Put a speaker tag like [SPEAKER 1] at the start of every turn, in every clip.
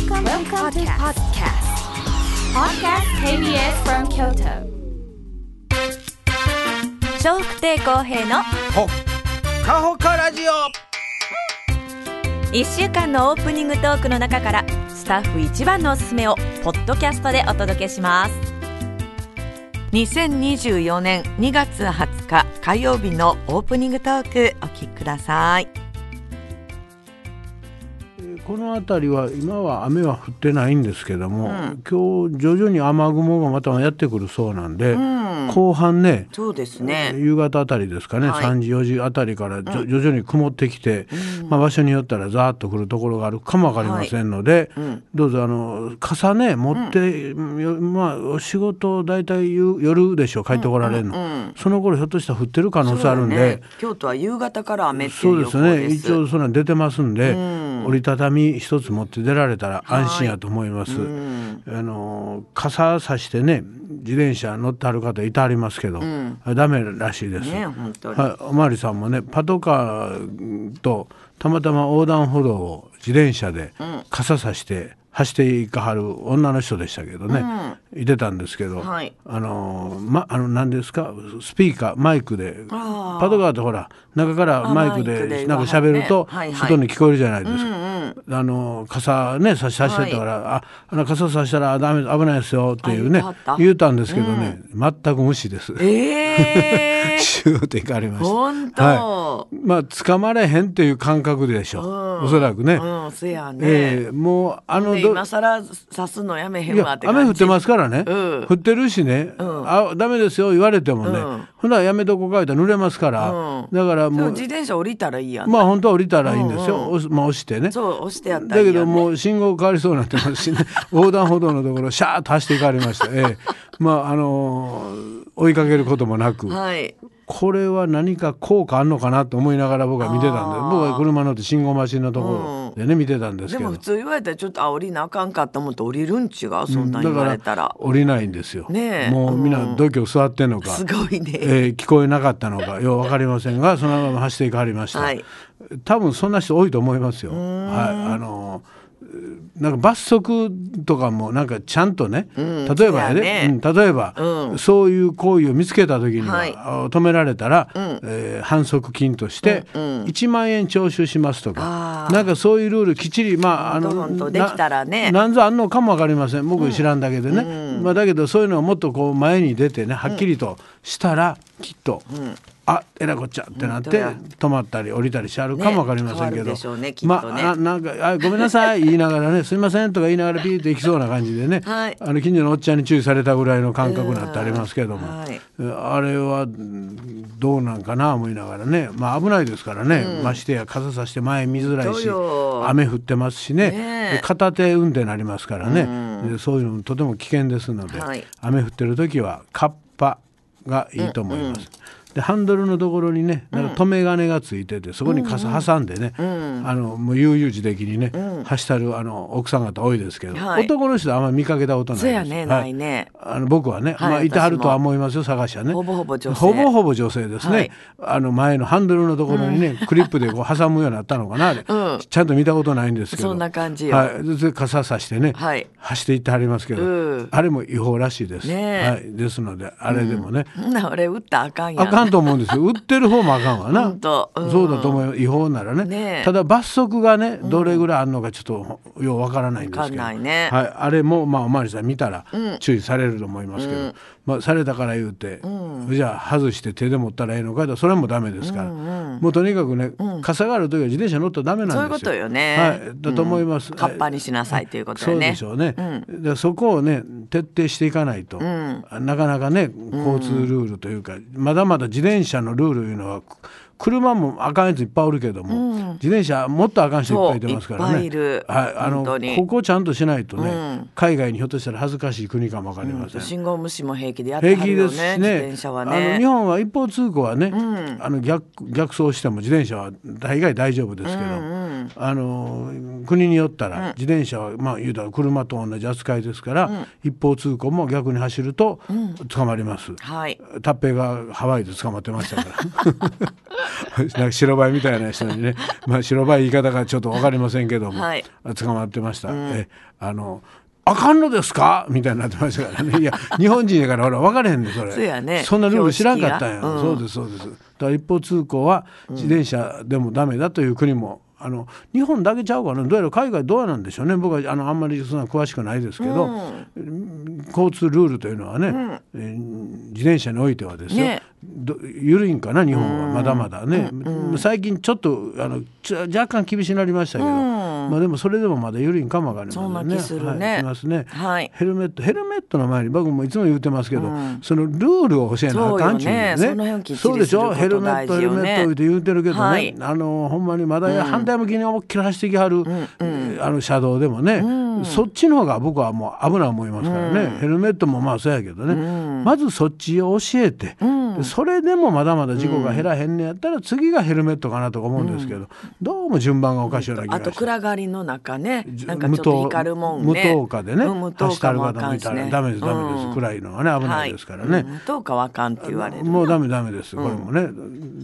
[SPEAKER 1] Welcome, Welcome to podcast. Podcast KBS from Kyoto.
[SPEAKER 2] 笑福亭公平の
[SPEAKER 3] ほっかほかラジオ
[SPEAKER 2] 1週間のオープニングトークの中からスタッフ一番のおすすめをポッドキャストでお届けします2024年2月20日火曜日のオープニングトークお聞きください
[SPEAKER 3] この辺りは今は雨は降ってないんですけども、今日徐々に雨雲がまたやってくるそうなんで、後半ね
[SPEAKER 2] そうですね。
[SPEAKER 3] 夕方あたりですかね、
[SPEAKER 2] はい。
[SPEAKER 3] 3時4時あたりから徐々に曇ってきて、まあ、場所によったらザーッと降るところがあるかもわかりませんので、どうぞあの傘ね持って、よまあお仕事大体夕夜でしょ帰ってこられるの、その頃ひょっとしたら降ってる可能性あるんで。
[SPEAKER 2] 京都は夕方から雨って
[SPEAKER 3] そうですね。一応そんなん出てますんで、折りたたみ一つ持って出られたら安心やと思います、あの傘さしてね自転車乗ってはる方いてはりますけど、あれダメらしいです、
[SPEAKER 2] ね
[SPEAKER 3] はい、おまわりさんもねパトカーとたまたま横断歩道を自転車で傘さして走っていかはる女の人でしたけどね、いてたんですけど、
[SPEAKER 2] はい。
[SPEAKER 3] あのまあの何ですか？スピーカーマイクで。パトカーってほら中からマイク
[SPEAKER 2] で
[SPEAKER 3] でなんか喋ると
[SPEAKER 2] はいはい。
[SPEAKER 3] 外に聞こえるじゃないですか。あの傘ね差し差してたから、ああの傘差したらダメ危ないですよっていうね
[SPEAKER 2] あ言うた。
[SPEAKER 3] んですけどね、全く無視です。
[SPEAKER 2] ええ
[SPEAKER 3] シューって行かれました。
[SPEAKER 2] 本当。
[SPEAKER 3] はい、まあ掴まれへんっていう感覚でしょう。おそらくね。
[SPEAKER 2] うんせやね、
[SPEAKER 3] ええもうあの
[SPEAKER 2] 今更刺すのやめへんわって
[SPEAKER 3] 雨降ってますからね、
[SPEAKER 2] うん。
[SPEAKER 3] 降ってるしね、あダメですよ言われてもね、
[SPEAKER 2] うん。
[SPEAKER 3] ほなやめとこうかいたら濡れますから、
[SPEAKER 2] うん。
[SPEAKER 3] だからもう
[SPEAKER 2] 自転車降りたらいいやん、
[SPEAKER 3] まあ本当は降りたらいいんですよ、押すまあ、押してね。
[SPEAKER 2] そう押してやったね、
[SPEAKER 3] だけどもう信号変わりそうになってますしね。横断歩道のところシャーッと走っていかれました、ええ、まああのー追いかけることもなく、
[SPEAKER 2] はい
[SPEAKER 3] これは何か効果あんのかなと思いながら僕は見てたんで僕は車乗って信号待ちのところでね、見てたんですけど。
[SPEAKER 2] でも普通言われたらちょっとあ降りなあかんかと思って降りるん違うそんなん言われたら,、
[SPEAKER 3] 降りないんですよ。
[SPEAKER 2] ねえ。
[SPEAKER 3] もうみんな
[SPEAKER 2] うん
[SPEAKER 3] 度胸座ってんのか、
[SPEAKER 2] すごいね、
[SPEAKER 3] えー聞こえなかったのか。よう分かりませんがそのまま走っていかはりました、
[SPEAKER 2] はい。
[SPEAKER 3] 多分そんな人多いと思いますよ。はい、あのなんか罰則とかもなんかちゃんとね、例えばやで、
[SPEAKER 2] そうやね。
[SPEAKER 3] うん例えば、
[SPEAKER 2] うん。
[SPEAKER 3] そういう行為を見つけた時には、
[SPEAKER 2] はい。
[SPEAKER 3] あ止められたら、えー反則金として1万円徴収しますとか、
[SPEAKER 2] あー。
[SPEAKER 3] なんかそういうルールきっちりまああの
[SPEAKER 2] できたらね。
[SPEAKER 3] ななんぞあんのかもわかりません。僕知らんだけでね、まあ、だけどそういうのをもっとこう前に出てねはっきりとしたらきっと、あえらこっちゃってなって
[SPEAKER 2] 本
[SPEAKER 3] 止まったり降りたりしあるかもわかりませんけど、
[SPEAKER 2] ねね。
[SPEAKER 3] まあななんかあごめんなさい言いながらね すいませんとか言いながらピーって行きそうな感じでね、
[SPEAKER 2] はい。
[SPEAKER 3] あの近所のおっちゃんに注意されたぐらいの感覚になってありますけども、
[SPEAKER 2] はい。
[SPEAKER 3] あれはうんどうなんかな思いながらねまあ危ないですからね、ましてや傘さして前見づらいし
[SPEAKER 2] よ。
[SPEAKER 3] 雨降ってますしね。片手運転になりますからね、でそういうのもとても危険ですので、
[SPEAKER 2] はい。
[SPEAKER 3] 雨降ってる時はカッパがいいと思います。でハンドルのところにねなんか留め金がついててそこに傘挟んでね、あのもう悠々自適にね、走ったるあの奥さん方多いですけど、
[SPEAKER 2] はい。
[SPEAKER 3] 男の人はあんまり見かけたことないです。
[SPEAKER 2] そうやね
[SPEAKER 3] は
[SPEAKER 2] ないね。
[SPEAKER 3] あの僕はね、
[SPEAKER 2] はい
[SPEAKER 3] まあいてはるとは思いますよ探しはね。
[SPEAKER 2] ほぼほぼ女性。
[SPEAKER 3] ほぼほぼ女性ですね。
[SPEAKER 2] はい。
[SPEAKER 3] あの前のハンドルのところにね、クリップでこう挟むようになったのかなあれ、
[SPEAKER 2] うん。
[SPEAKER 3] ちゃんと見たことないんですけど。
[SPEAKER 2] そんな感じよ。
[SPEAKER 3] はい。で傘さしてね、
[SPEAKER 2] はい。
[SPEAKER 3] 走っていってはりますけど、
[SPEAKER 2] うん。
[SPEAKER 3] あれも違法らしいです。はい。ですのであれでもね。
[SPEAKER 2] ほんなら俺打ったらあかんやん。
[SPEAKER 3] あかんと思うんですよ売ってる方もあかんわな、
[SPEAKER 2] んうん
[SPEAKER 3] そうだと思うよ違法ならね
[SPEAKER 2] ね
[SPEAKER 3] ただ罰則がねどれぐらいあるのかちょっとようわからないんですけど
[SPEAKER 2] かんないね
[SPEAKER 3] はい、あれもまあお巡りさん見たら注意されると思いますけど、まあ、されたから言うて、じゃあ外して手で持ったらええのかとそれもダメですから、もうとにかくね、傘がある時は自転車乗ったらダメなんですよ。
[SPEAKER 2] そういうことよね。
[SPEAKER 3] はい、だと思います、
[SPEAKER 2] カッパにしなさいということよね。
[SPEAKER 3] そうでしょうね、でそこをね徹底していかないと、なかなかね交通ルールというか、まだまだ自転車のルールいうのは車もあかんやついっぱいおるけども、自転車もっとあかん人いっぱいいてますからね。はい、あのここちゃんとしないとね、海外にひょっとしたら恥ずかしい国かもわかりません、
[SPEAKER 2] 信号無視も平気でやって
[SPEAKER 3] 平気ですし
[SPEAKER 2] はるよね。
[SPEAKER 3] ね
[SPEAKER 2] 自転車は
[SPEAKER 3] あの
[SPEAKER 2] ね
[SPEAKER 3] 日本は一方通行はね、あの逆逆走しても自転車は大概大丈夫ですけど、あの国によったら自転車はまあ言うたら車と同じ扱いですから、一方通行も逆に走ると捕まります。
[SPEAKER 2] はい
[SPEAKER 3] タッペイがハワイで捕まってましたから なんか白バイみたいな人にね、まあ、白バイ言い方がちょっと分かりませんけども、
[SPEAKER 2] はい
[SPEAKER 3] 捕まってました。えあのあかんのですか？みたいになってましたからね。いや、日本人やからほら分かれへんで、それ。
[SPEAKER 2] そうやね
[SPEAKER 3] そんなルール知らんかったんや。
[SPEAKER 2] 標識が
[SPEAKER 3] そうです、そうです。だから一方通行は自転車でもダメだという国も、あの日本だけちゃうかな？どうやら海外どうなんでしょうね？僕はあのあんまりそんな詳しくないですけど、交通ルールというのはね、えー自転車においてはですよ、
[SPEAKER 2] ね。
[SPEAKER 3] ど緩いんかな？日本は。まだまだね、最近ちょっとあの若干厳しくなりましたけど、まあでもそれでもまだ緩いんかもわかりませんね。
[SPEAKER 2] そんね。
[SPEAKER 3] はい、しますね、
[SPEAKER 2] はい。
[SPEAKER 3] ヘルメットヘルメットの前に僕もいつも言ってますけど、そのルールを教えなあかんちゅうね。
[SPEAKER 2] そうよね。そ
[SPEAKER 3] うでしょ？ヘルメットヘルメットって言うてるけどね、
[SPEAKER 2] はい。
[SPEAKER 3] あのほんまにまだ反対向きに思いっきり走ってきはる、あの車道でもね、そっちの方が僕はもう危ない思いますからね、ヘルメットもまあそうやけどね、まずそっちを教えて、でそれでもまだまだ事故が減らへんねやったら次がヘルメットかなとか思うんですけど、どうも順番がおかしいような気が
[SPEAKER 2] あと
[SPEAKER 3] して。
[SPEAKER 2] 暗がりの中ね
[SPEAKER 3] じ
[SPEAKER 2] なんかちょっと光るもん
[SPEAKER 3] 無
[SPEAKER 2] ね
[SPEAKER 3] 灯火でね、
[SPEAKER 2] うん無灯
[SPEAKER 3] 走ってある
[SPEAKER 2] 火もあかんしね。
[SPEAKER 3] ダメですダメです、
[SPEAKER 2] うん。
[SPEAKER 3] 暗いのはね危ないですからね、
[SPEAKER 2] はい。うん無灯火はあかんって言われる
[SPEAKER 3] もうダメダメです。これもね、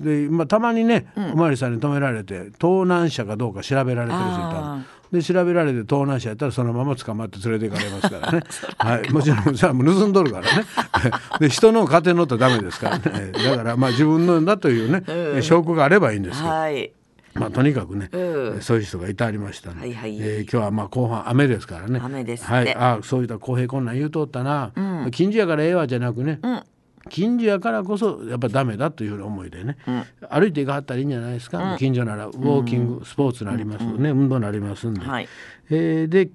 [SPEAKER 3] で、まあ、たまにね、お巡りさんに止められて盗難車かどうか調べられてる人いたで調べられて盗難車やったらそのまま捕まって連れて行かれますからね。はい、もちろんそれはもう盗んどるからね。で人の勝手に乗ったらダメですからね。だからまあ自分のだというね、証拠があればいいんですけど、
[SPEAKER 2] はい。
[SPEAKER 3] まあ、とにかくね、
[SPEAKER 2] うん。
[SPEAKER 3] そういう人がいてありましたね、
[SPEAKER 2] はいはい。
[SPEAKER 3] えー今日はまあ後半雨ですからね。
[SPEAKER 2] 雨ですって。
[SPEAKER 3] はい、あそういった公平こんなん言うとったな、近所やからええわじゃなくね、近所やからこそやっぱダメだというふうな思いでね、歩いていかはったらいいんじゃないですか、近所ならウォーキング、スポーツになりますね、運動になりますんで、
[SPEAKER 2] はい。
[SPEAKER 3] えーで今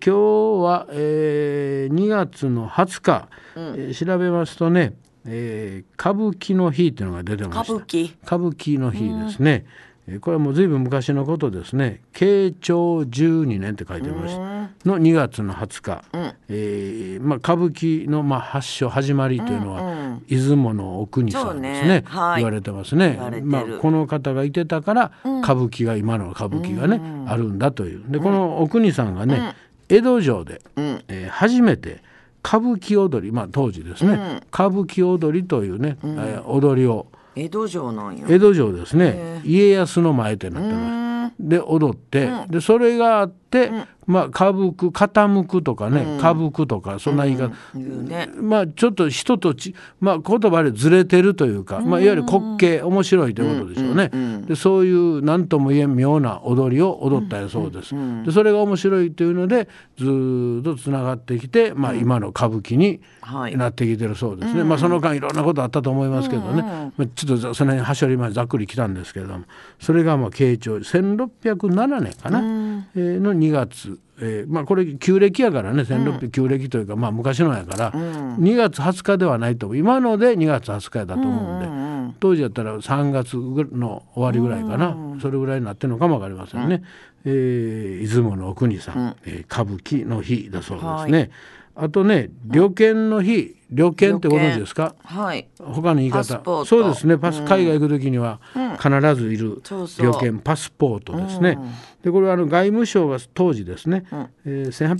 [SPEAKER 3] 日は、えー2月の20日、えー調べますとね、えー歌舞伎の日っていうのが出てました。
[SPEAKER 2] 歌舞伎。
[SPEAKER 3] の日ですね、えーこれはもう随分昔のことですね。慶長12年って書いてましたの2月の20日、えーまあ、歌舞伎のまあ発祥始まりというのは、出雲のお国さんですね。
[SPEAKER 2] ね。はい。
[SPEAKER 3] 言われてますね。まあ、この方がいてたから歌舞伎が今の歌舞伎がね、あるんだという。でこのお国さんがね、江戸城で、えー初めて歌舞伎踊り、まあ、当時ですね、歌舞伎踊りというね、えー踊りを
[SPEAKER 2] 江戸城なんや。
[SPEAKER 3] 江戸城ですね。家康の前ってなってます。で踊って、でそれがあって、まあ歌舞く傾くとかね、歌舞くとかそんな言い方、
[SPEAKER 2] 言うね。
[SPEAKER 3] まあちょっと人とち、まあ、言葉でずれてるというか、まあ、いわゆる滑稽面白いということでしょうね、でそういう何とも言えん妙な踊りを踊ったそうです、でそれが面白いというのでずーっとつながってきて、まあ、今の歌舞伎に
[SPEAKER 2] はい。
[SPEAKER 3] なってきてるそうですね、まあその間いろんなことあったと思いますけどね、まあ、ちょっとその辺はしょりまでざっくりきたんですけれども。それがまあ慶長1607年かな、えーの2月、えーまあこれ旧暦やからね1600旧暦というか、まあ昔のやから、2月20日ではないと思う今ので2月20日やだと思うんで、当時やったら3月の終わりぐらいかな、それぐらいになってるのかもわかりませんね、えー出雲のお国さん、えー歌舞伎の日だそうですね、あとね旅券の日旅券ってご存知ですか？
[SPEAKER 2] はい。
[SPEAKER 3] 他の言い方。そうですね。パス、海外行く時には必ずいる旅券パスポートですね。でこれはあの外務省が当時ですね、えー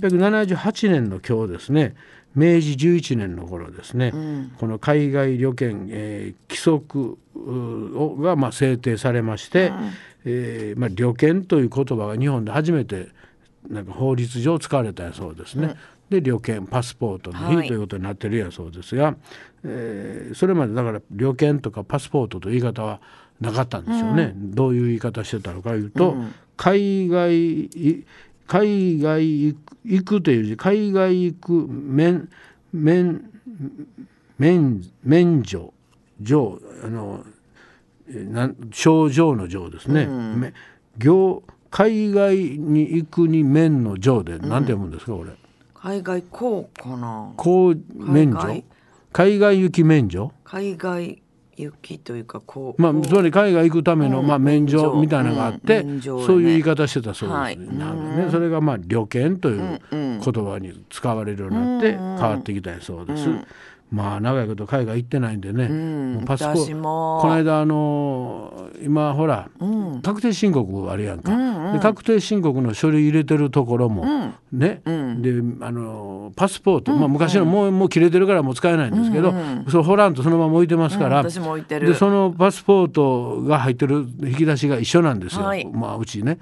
[SPEAKER 3] 1878年の今日ですね明治11年の頃ですね、この海外旅券、えー規則がまあ制定されまして、えーまあ、旅券という言葉が日本で初めてなんか法律上使われたやそうですね。で旅券パスポートの日
[SPEAKER 2] はい。
[SPEAKER 3] ということになってるやそうですが、えーそれまでだから旅券とかパスポートという言い方はなかったんでしょうね、どういう言い方してたのかいうと、海外い海外行くという字海外行く免免免免除上あのえーなん症状の状ですね、め行海外に行くに免の上で何て読むんですかこれ
[SPEAKER 2] 海外こうかな。
[SPEAKER 3] こう免除？
[SPEAKER 2] 海
[SPEAKER 3] 海外行き免除？
[SPEAKER 2] 海外行きというかこう
[SPEAKER 3] まあ、つまり海外行くための、
[SPEAKER 2] うん。
[SPEAKER 3] まあ、免除みたいなのがあって、
[SPEAKER 2] うん。ね。
[SPEAKER 3] そういう言い方してたそうです、
[SPEAKER 2] はい。
[SPEAKER 3] なのでね、それがまあ旅券という言葉に使われるようになって変わってきたそうです。まあ長いこと海外行ってないんでね、うパスポ
[SPEAKER 2] 私も。
[SPEAKER 3] この間あの今ほら、確定申告あるやんか、で確定申告の書類入れてるところも、ね、であのパスポート、まあ、昔のもうもう切れてるからもう使えないんですけど、それほらんとそのまま置いてますから、
[SPEAKER 2] うん私も置いてる。
[SPEAKER 3] でそのパスポートが入ってる引き出しが一緒なんですよ、
[SPEAKER 2] はい。
[SPEAKER 3] まあうちね。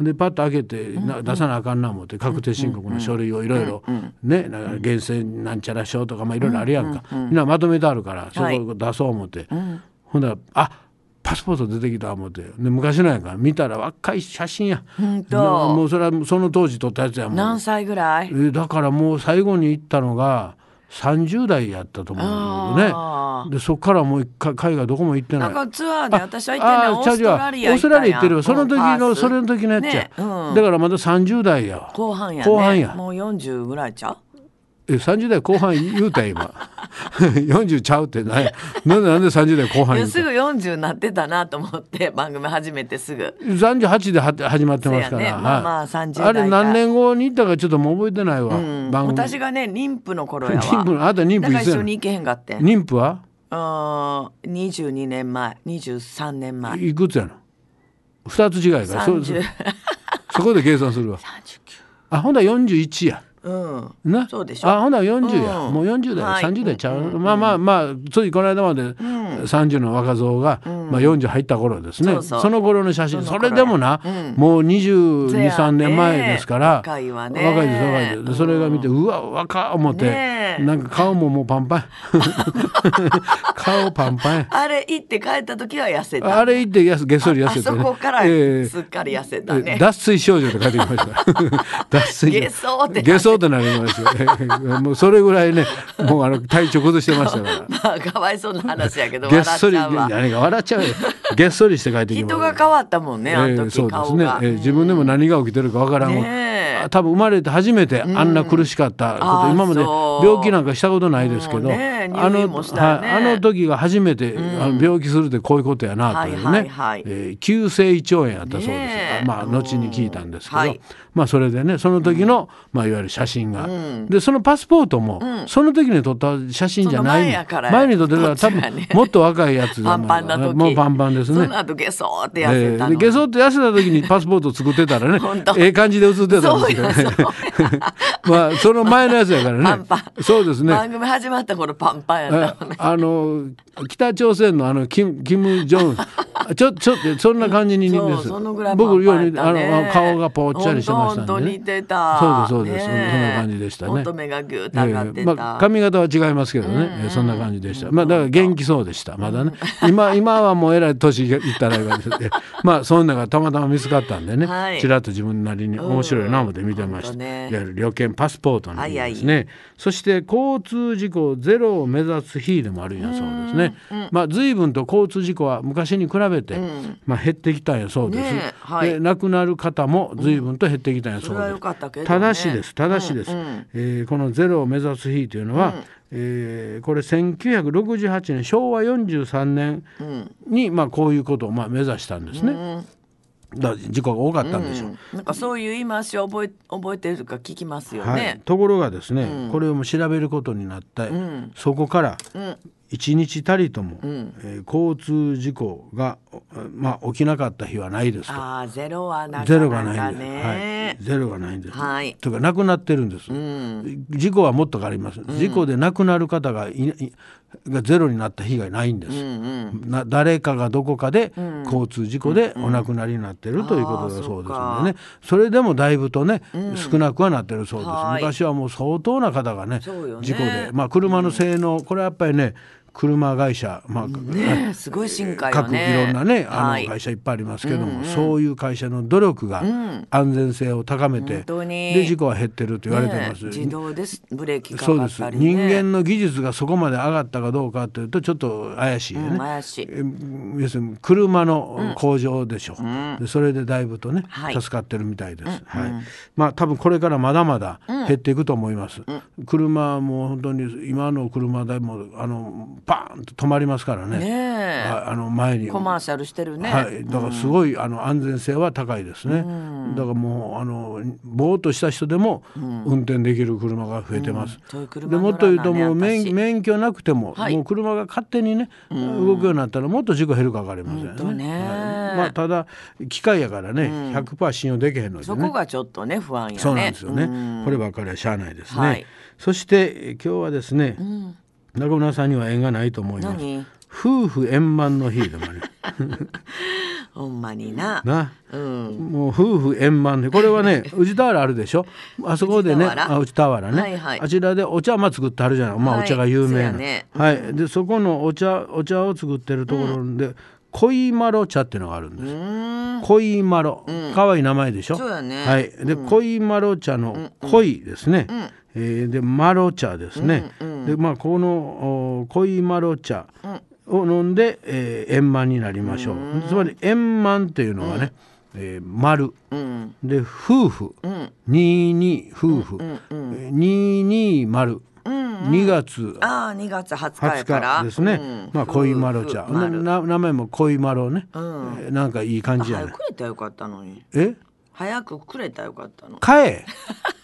[SPEAKER 3] でパッと開けてな出さなあかんな思って確定申告の書類をいろいろねなんか厳選なんちゃら証とかまあいろいろあるやんか、みんなまとめてあるからそ
[SPEAKER 2] はい。
[SPEAKER 3] こ出そう思って、ほんだらあパスポート出てきた思ってで昔のやんか。見たら若い写真や。
[SPEAKER 2] んと
[SPEAKER 3] ももうそれはその当時撮ったやつやもん。
[SPEAKER 2] 何歳ぐらい？
[SPEAKER 3] えだからもう最後に行ったのが30代やったと思うんだけ
[SPEAKER 2] あ
[SPEAKER 3] どね。でそっからもう一回海外どこも行ってな
[SPEAKER 2] ないんかツアーで私は行ってんねんオーストラリア
[SPEAKER 3] オーストラリア行ってるよ。その時のそれの時のやつや、
[SPEAKER 2] ねうん。
[SPEAKER 3] だからまだ30代や
[SPEAKER 2] 後半やね。
[SPEAKER 3] 後半や。
[SPEAKER 2] もう40ぐらいちゃう？
[SPEAKER 3] え30代後半言うた よ今40ちゃうってななんでなんで30代後半言うた
[SPEAKER 2] すぐ40になってたなと思って 番組始めてすぐ。
[SPEAKER 3] 38では始まってますから、
[SPEAKER 2] ね。まあまあ
[SPEAKER 3] はい。
[SPEAKER 2] 30代
[SPEAKER 3] あれ何年後に行ったかちょっともう覚えてないわ、
[SPEAKER 2] うん。
[SPEAKER 3] 番組。
[SPEAKER 2] 私がね妊婦の頃やわ。
[SPEAKER 3] 妊婦のあなた妊婦
[SPEAKER 2] 一緒に行けへんかってん。
[SPEAKER 3] 妊婦は？
[SPEAKER 2] あー22年前23年前
[SPEAKER 3] いくつやの？二つ違いか。そそ
[SPEAKER 2] 30
[SPEAKER 3] そこで計算するわ。あほんだら41や
[SPEAKER 2] うん。
[SPEAKER 3] な
[SPEAKER 2] そうでしょ？
[SPEAKER 3] あほんなら40や、
[SPEAKER 2] うん。
[SPEAKER 3] もう40代、
[SPEAKER 2] はい。
[SPEAKER 3] 30代ちゃう、まあまあまあついこの間まで30の若造が、まあ、40入った頃ですね、
[SPEAKER 2] そうそう。
[SPEAKER 3] の頃の写真。そ
[SPEAKER 2] その頃。
[SPEAKER 3] れでもな、
[SPEAKER 2] うん。
[SPEAKER 3] もう
[SPEAKER 2] そや
[SPEAKER 3] 223
[SPEAKER 2] ね
[SPEAKER 3] 年前ですから
[SPEAKER 2] 若いわね。
[SPEAKER 3] 若いです若いです。でそれが見てうわ若っ思って、
[SPEAKER 2] ねえ。
[SPEAKER 3] なんか顔ももうパンパン。顔パンパン。や
[SPEAKER 2] あれ行って帰った時は痩せた。
[SPEAKER 3] あれ行ってやすげっそり痩せて、ね、
[SPEAKER 2] あそこから
[SPEAKER 3] ええ。
[SPEAKER 2] すっかり痩せたね、
[SPEAKER 3] 脱水症状で帰ってきました。脱水症。
[SPEAKER 2] 下そうってなって
[SPEAKER 3] 下そうってなりましたよ。もうそれぐらいね、もうあの体調崩してましたから。
[SPEAKER 2] まあかわいそうな話やけど
[SPEAKER 3] げっそり、何が笑っちゃうよ。げっそりして帰ってきま。
[SPEAKER 2] 人が変わったもんねあの
[SPEAKER 3] ええ
[SPEAKER 2] 時、
[SPEAKER 3] そうですね。ええ自分でも何が起きてるかわからんわ、
[SPEAKER 2] ね
[SPEAKER 3] 多分生まれて初めてあんな苦しかったこと、
[SPEAKER 2] ああ
[SPEAKER 3] 今まで病気なんかしたことないですけど、
[SPEAKER 2] うんね。え
[SPEAKER 3] あのはいあの時が初めて、あの病気するってこういうことやなというね、
[SPEAKER 2] はいはいはい。
[SPEAKER 3] えー急性胃腸炎やったそうです、まあ後に聞いたんですけど、
[SPEAKER 2] はい
[SPEAKER 3] まあそれでねその時の、まあいわゆる写真が、でそのパスポートも、その時に撮った写真じゃない。
[SPEAKER 2] 前やから。
[SPEAKER 3] 前に撮ってるから多分もっと若いやつ
[SPEAKER 2] パンパンな時。
[SPEAKER 3] もうパンパンですね。
[SPEAKER 2] その後ゲソーって痩せたの、
[SPEAKER 3] えーでゲソって痩せた時にパスポート作ってたらね ええ感じで写ってたんですけどね。まあその前のやつやからね。
[SPEAKER 2] パンパン。
[SPEAKER 3] そうですね。
[SPEAKER 2] 番組始まった頃パンパンや
[SPEAKER 3] あ
[SPEAKER 2] った
[SPEAKER 3] あの北朝鮮のあのキムキム・ジョンちょちょっとそんな感じに似です
[SPEAKER 2] そうそのぐらいパンパン
[SPEAKER 3] 僕よ
[SPEAKER 2] やった
[SPEAKER 3] うにあ
[SPEAKER 2] ね。
[SPEAKER 3] の顔がぽっちゃりしてましたんで、
[SPEAKER 2] ほんとほんと
[SPEAKER 3] ね、
[SPEAKER 2] 似てた。
[SPEAKER 3] そうですそうです、そんな感じでしたね。
[SPEAKER 2] 乙女がギューッと上がって
[SPEAKER 3] まあ、髪型は違いますけどね、ええそんな感じでした、まあだから元気そうでしたまだね。今今はもうえらい年いったらいわれててまあそんなのがたまたま見つかったんでね、
[SPEAKER 2] はい。
[SPEAKER 3] ちらっと自分なりに面白いな思って見てました、
[SPEAKER 2] ね。
[SPEAKER 3] いわゆる旅券パスポートの日ですね、
[SPEAKER 2] はい
[SPEAKER 3] そして交通事故ゼロを目指す日でもあるんやそうですね、まあ随分と交通事故は昔に比べて、まあ減ってきたんやそうです、
[SPEAKER 2] ねえ。はい。
[SPEAKER 3] で亡くなる方も随分と減ってきたんやそうです、
[SPEAKER 2] ね
[SPEAKER 3] ただしです。ただしです、
[SPEAKER 2] うんうん。
[SPEAKER 3] えーこのゼロを目指す日というのは、えーこれ1968年昭和43年に、まあ、こういうことをまあ目指したんですね。だから事故が多かったんでしょう。
[SPEAKER 2] なんかそういう言い回しを覚え覚えてるとか聞きますよ
[SPEAKER 3] はい。
[SPEAKER 2] ね、、
[SPEAKER 3] ところがですね、これを調べることになった、そこから一日たりとも、えー交通事故が、まあ、起きなかった日はないですと。
[SPEAKER 2] ああゼロはなかなか
[SPEAKER 3] ゼロがないんです。はい
[SPEAKER 2] ね、、
[SPEAKER 3] ゼロがないんです。
[SPEAKER 2] はい
[SPEAKER 3] というか亡くなってるんです。事故はもっとあります。事故で亡くなる方がいいがゼロになった日がないんです。な誰かがどこかで交通事故でお亡くなりになってるということだそうですのでね。それでもだいぶとね、少なくはなってるそうです。
[SPEAKER 2] はい
[SPEAKER 3] 昔はもう相当な方がね
[SPEAKER 2] ね
[SPEAKER 3] 事故で、まあ車の性能これはやっぱりね車会社まあ、
[SPEAKER 2] ねすごい進化よ
[SPEAKER 3] 各い
[SPEAKER 2] ね
[SPEAKER 3] ろんなねあ
[SPEAKER 2] はい。
[SPEAKER 3] の会社いっぱいありますけども、そういう会社の努力が安全性を高めて、
[SPEAKER 2] 本当に。
[SPEAKER 3] で事故は減ってると言われてます。
[SPEAKER 2] ね自動です。ブレーキか
[SPEAKER 3] そうです。
[SPEAKER 2] かったり、ね、
[SPEAKER 3] 人間の技術がそこまで上がったかどうかというとちょっと怪しいよね。
[SPEAKER 2] うん怪しい。
[SPEAKER 3] え要するに車の工場でしょ。う、でそれでだいぶとね、
[SPEAKER 2] はい。
[SPEAKER 3] 助かってるみたいです、はい。まあ多分これからまだまだ、減っていくと思います、車も本当に今の車でもあのバーンと止まりますからね。
[SPEAKER 2] ねえ。
[SPEAKER 3] ああの前に。
[SPEAKER 2] コマーシャルしてるね、
[SPEAKER 3] はい、だからすごい、あの安全性は高いですね。だからもうあのぼーっとした人でも運転できる車が増えてます。でもっと言うともう免免許なくても、
[SPEAKER 2] はい。
[SPEAKER 3] もう車が勝手にね、動くようになったらもっと事故減るか分かりません
[SPEAKER 2] ね。
[SPEAKER 3] ね。はい。まあただ機械やからね、100%信用できへんのでね。
[SPEAKER 2] そこがちょっとね不安やね。
[SPEAKER 3] そうなんですよね。
[SPEAKER 2] うん。
[SPEAKER 3] こればっかりはしゃあないですね。
[SPEAKER 2] はい。
[SPEAKER 3] そしてえ今日はですね、中村さんには縁がないと思います。
[SPEAKER 2] 何？
[SPEAKER 3] 夫婦円満の日でもね。
[SPEAKER 2] ほんまにな。
[SPEAKER 3] な？
[SPEAKER 2] うん。
[SPEAKER 3] もう夫婦円満でこれはね 宇治田原あるでしょ？あそこでね
[SPEAKER 2] 宇治田原。
[SPEAKER 3] あ宇治田原ね、
[SPEAKER 2] はいはい。
[SPEAKER 3] あちらでお茶ま作ってあるじゃない。まあ、
[SPEAKER 2] はい
[SPEAKER 3] お茶が有名な。
[SPEAKER 2] そうやね。
[SPEAKER 3] はい。でそこのお茶お茶を作ってるところで、恋マロ茶っていうのがあるんです。恋マロ。可愛い名前でしょ？
[SPEAKER 2] そうやね。
[SPEAKER 3] はい。で恋マロ茶の恋ですね、えーでマロ茶ですね、でまあこのお恋マロ茶を飲んで、えー円満になりましょう。つまり円満っていうのはね、えー丸。
[SPEAKER 2] うん。
[SPEAKER 3] で夫婦、二二夫婦、二二丸、二月。
[SPEAKER 2] ああ2月20日や
[SPEAKER 3] 20
[SPEAKER 2] から。
[SPEAKER 3] 日ですね、
[SPEAKER 2] うん。
[SPEAKER 3] まあ恋マロ茶
[SPEAKER 2] 夫婦丸。
[SPEAKER 3] な名前も恋マロね、
[SPEAKER 2] ん。
[SPEAKER 3] えーなんかいい感じやね。
[SPEAKER 2] 早くくれたらよかったのに。
[SPEAKER 3] え？
[SPEAKER 2] 早くくれたらよかったの。
[SPEAKER 3] 買え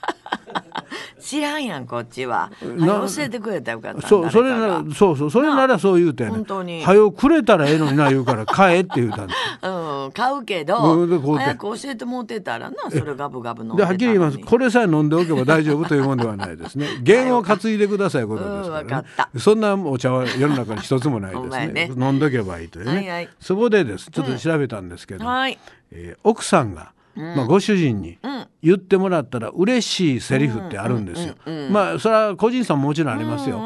[SPEAKER 2] 知らんやんこっちは。
[SPEAKER 3] な
[SPEAKER 2] 早教えてくれたらよかった
[SPEAKER 3] そうそれならそうそうそれならそう言うてんね
[SPEAKER 2] 本当に。
[SPEAKER 3] はよくれたらええのにな言うから 買えって言うたんです
[SPEAKER 2] うん買うけ
[SPEAKER 3] う
[SPEAKER 2] ど早く教えてもうてたらなそれガブガブ飲んで
[SPEAKER 3] ではっきり言います。これさえ飲んでおけば大丈夫というもんではないですね。弦を担いでくださいことですから,、
[SPEAKER 2] うんわかった。
[SPEAKER 3] そんなお茶は世の中に一つもないですね。
[SPEAKER 2] ね。
[SPEAKER 3] 飲んどけばいいというね、
[SPEAKER 2] はいはい。
[SPEAKER 3] そこでです。ちょっと調べたんですけど、
[SPEAKER 2] はい。
[SPEAKER 3] えー奥さんが、まあ、ご主人に言ってもらったら嬉しいセリフってあるんですよ。まあそれは個人差ももちろんありますよ。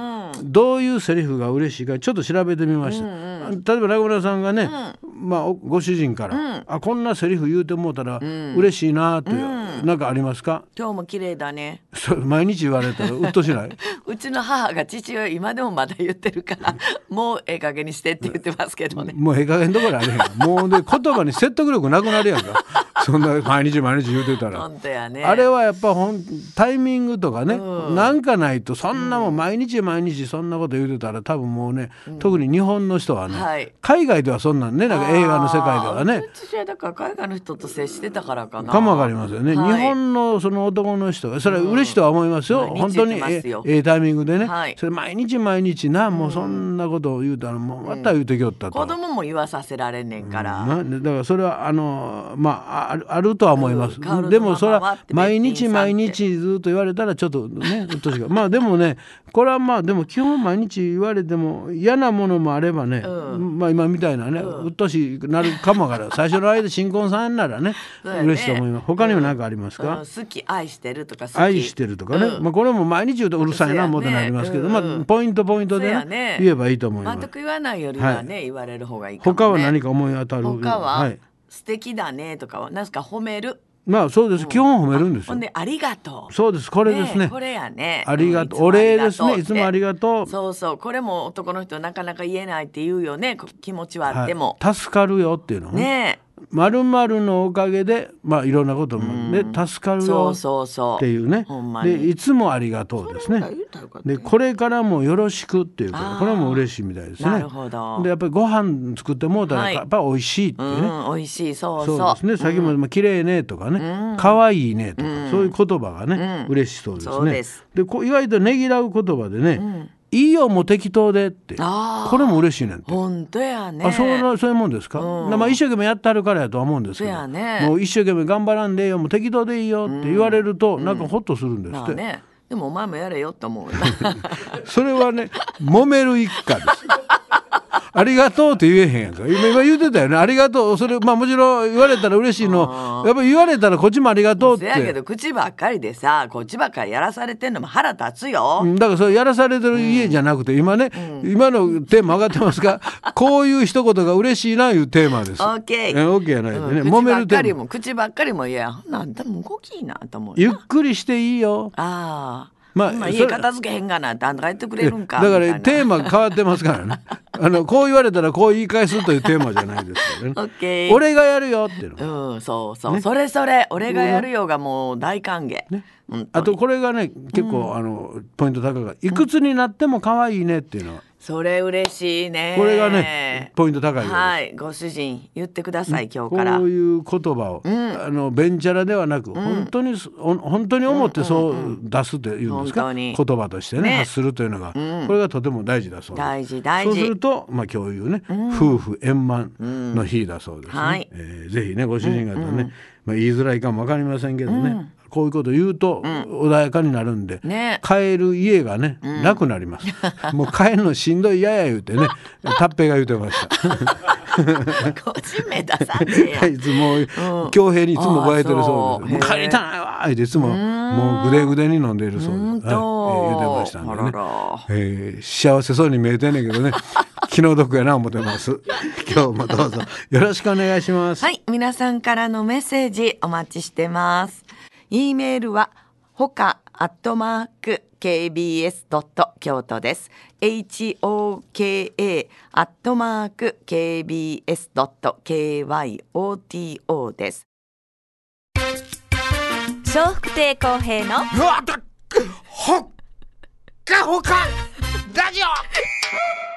[SPEAKER 3] どういうセリフが嬉しいかちょっと調べてみました。例えば中村さんがね、まあおご主人から、あこんなセリフ言うてもうたら嬉しいなって、なんかありますか？
[SPEAKER 2] 今日も綺麗だね
[SPEAKER 3] それ毎日言われたらうっとしない？
[SPEAKER 2] うちの母が父親今でもまだ言ってるからもうええ加減にしてって言ってますけどね
[SPEAKER 3] もうええ加減どころあれへん。もうで言葉に説得力なくなるやんか。そんな毎日毎日言うてたら。
[SPEAKER 2] 本当やね
[SPEAKER 3] あれはやっぱほんタイミングとかね、なんかないとそんなもん毎日毎日そんなこと言うてたら多分もうね、特に日本の人はね、
[SPEAKER 2] はい。
[SPEAKER 3] 海外ではそんなんねなんか映画の世界ではね。
[SPEAKER 2] あー父親だから海外の人と接してたからかな。
[SPEAKER 3] かもわかりますよね、
[SPEAKER 2] はい。
[SPEAKER 3] 日本のその男の人がそれは嬉しいとは思いますよ、
[SPEAKER 2] 毎日
[SPEAKER 3] 本当にえええタイミングでね、
[SPEAKER 2] はい。
[SPEAKER 3] それ毎日毎日なもうそんなことを言うたらもうまた言うてきよったと。
[SPEAKER 2] 子供も言わさせられんねんから、
[SPEAKER 3] なだからそれはあのまああるあるとは思います、でもそれは毎日毎日ずっと言われたらちょっとねうっとしいか。まあでもねこれはまあでも基本毎日言われても嫌なものもあればね、まあ今みたいなね、うっとしくなるかもわからん。最初の間新婚さんならね
[SPEAKER 2] ね。
[SPEAKER 3] 嬉しいと思います。他にも何かありますか、
[SPEAKER 2] うん。好き愛してるとか
[SPEAKER 3] 愛してるとかね、
[SPEAKER 2] うん。
[SPEAKER 3] まあこれも毎日言うとうるさいなもとなりますけど、
[SPEAKER 2] うん。
[SPEAKER 3] まあポイントポイントでね
[SPEAKER 2] ね。
[SPEAKER 3] 言えばいいと思います。
[SPEAKER 2] 全く言わないよりはね、言われる方がいい
[SPEAKER 3] 他は何か思い当たる？
[SPEAKER 2] 他は、
[SPEAKER 3] はい、
[SPEAKER 2] 素敵だねとかは何すか褒める？
[SPEAKER 3] まあそうです、基本褒めるんですよ。
[SPEAKER 2] ほんでありがとう。
[SPEAKER 3] そうです。これですね。
[SPEAKER 2] これやね。
[SPEAKER 3] ありがとう。
[SPEAKER 2] うん
[SPEAKER 3] お礼ですね。いつもありがとう。
[SPEAKER 2] そうそう。これも男の人なかなか言えないって言うよね。こ気持ちはあっても、
[SPEAKER 3] はい、助かるよっていうのね
[SPEAKER 2] ね
[SPEAKER 3] まるまるのおかげでまあいろんなこともね、助かる
[SPEAKER 2] そ
[SPEAKER 3] よ
[SPEAKER 2] うそうそう。
[SPEAKER 3] っていうね。でいつもありがとうですね。でこれからもよろしくっていうこれも嬉しいみたいですね。
[SPEAKER 2] なるほど。
[SPEAKER 3] でやっぱりご飯作ってもうたら
[SPEAKER 2] はい。
[SPEAKER 3] やっぱり美味しいっていうね、
[SPEAKER 2] うん美味しい。そうそう。
[SPEAKER 3] そうですね。先もまあ綺麗ねとかね、可愛いねとか、そういう言葉がね、嬉しそうですね。
[SPEAKER 2] で
[SPEAKER 3] こう意外とねぎらう言葉でね、いいよもう適当でって、これも嬉しいねんって。
[SPEAKER 2] 本当やね。
[SPEAKER 3] あそうなそういうもんですか、まあ一生懸命やってはるからやとは思うんですけど、
[SPEAKER 2] やね。
[SPEAKER 3] もう一生懸命頑張らんでええよもう適当でいいよって言われると、なんかホッとするんですって、
[SPEAKER 2] まあね。でもお前もやれよって思うよ
[SPEAKER 3] それはね揉める一家です ありがとうって言えへんやんか。今今言ってたよね。ありがとう。それまあもちろん言われたら嬉しいの。やっぱり言われたらこっちもありがとうっ
[SPEAKER 2] せやけ
[SPEAKER 3] て
[SPEAKER 2] ど口ばっかりでさこっちばっかりやらされてんのも腹立つよ、
[SPEAKER 3] うん。だからそれやらされてる家じゃなくて、今ね、今のテーマ上がってますが こういう一言が嬉しいないうテーマです。
[SPEAKER 2] オッケー
[SPEAKER 3] えオッケーやないでね、
[SPEAKER 2] うん。
[SPEAKER 3] 揉めるテーマ。
[SPEAKER 2] も口ばっかりもいや。なんだも動きいいなと思う
[SPEAKER 3] ゆっ
[SPEAKER 2] な
[SPEAKER 3] くりしていいよ。
[SPEAKER 2] ああまあ、まあ、家片付けへんがなってあんたが言ってくれるんか
[SPEAKER 3] だからテーマ変わってますからね。あのこう言われたらこう言い返すというテーマじゃないですけどね。俺がやるよっていう
[SPEAKER 2] の。うんそうそう、ね、それそれ。俺がやるよがもう大歓迎、ね、
[SPEAKER 3] あとこれがね結構、うん、あのポイント高いいくつになっても可愛いねっていうのは、
[SPEAKER 2] それ嬉しいね。
[SPEAKER 3] これがねポイント高い
[SPEAKER 2] はい。ご主人言ってください、今日から。
[SPEAKER 3] こういう言葉を、うん、あのベンチャラではなく、うん、本当に本当に思ってそう出すっていうんですか、言葉としてね、ね、発するというのが、これがとても大事だそうです。
[SPEAKER 2] 大事大
[SPEAKER 3] 事。そうするとまあ今日いうね、夫婦円満の日だそうですね、はい。えー、ぜひねご主人方ね、まあ、言いづらいかもわかりませんけどね、こういうこと言うと穏やかになるんで、ね、帰る家がね、楽なります。もう帰るのしんどいやや言うてねたっぺが言うてました。
[SPEAKER 2] 個人名出さん
[SPEAKER 3] いつも恭平にいつも覚えてるそうです。帰りたないわいつももうぐでぐでに飲んでいるそうです、はいえー、言うてましたんでね、えー、幸せそうに見えてんねんけどね。気の毒やな思ってます。今日もどうぞ。よろしくお願いします。
[SPEAKER 2] はい。皆さんからのメッセージお待ちしてます e メールはほかアットマーク kbs ドット京都です。hoka アットマーク kbs ドット kyoto です。
[SPEAKER 1] 笑福亭公平の
[SPEAKER 3] ほっかほかラジオ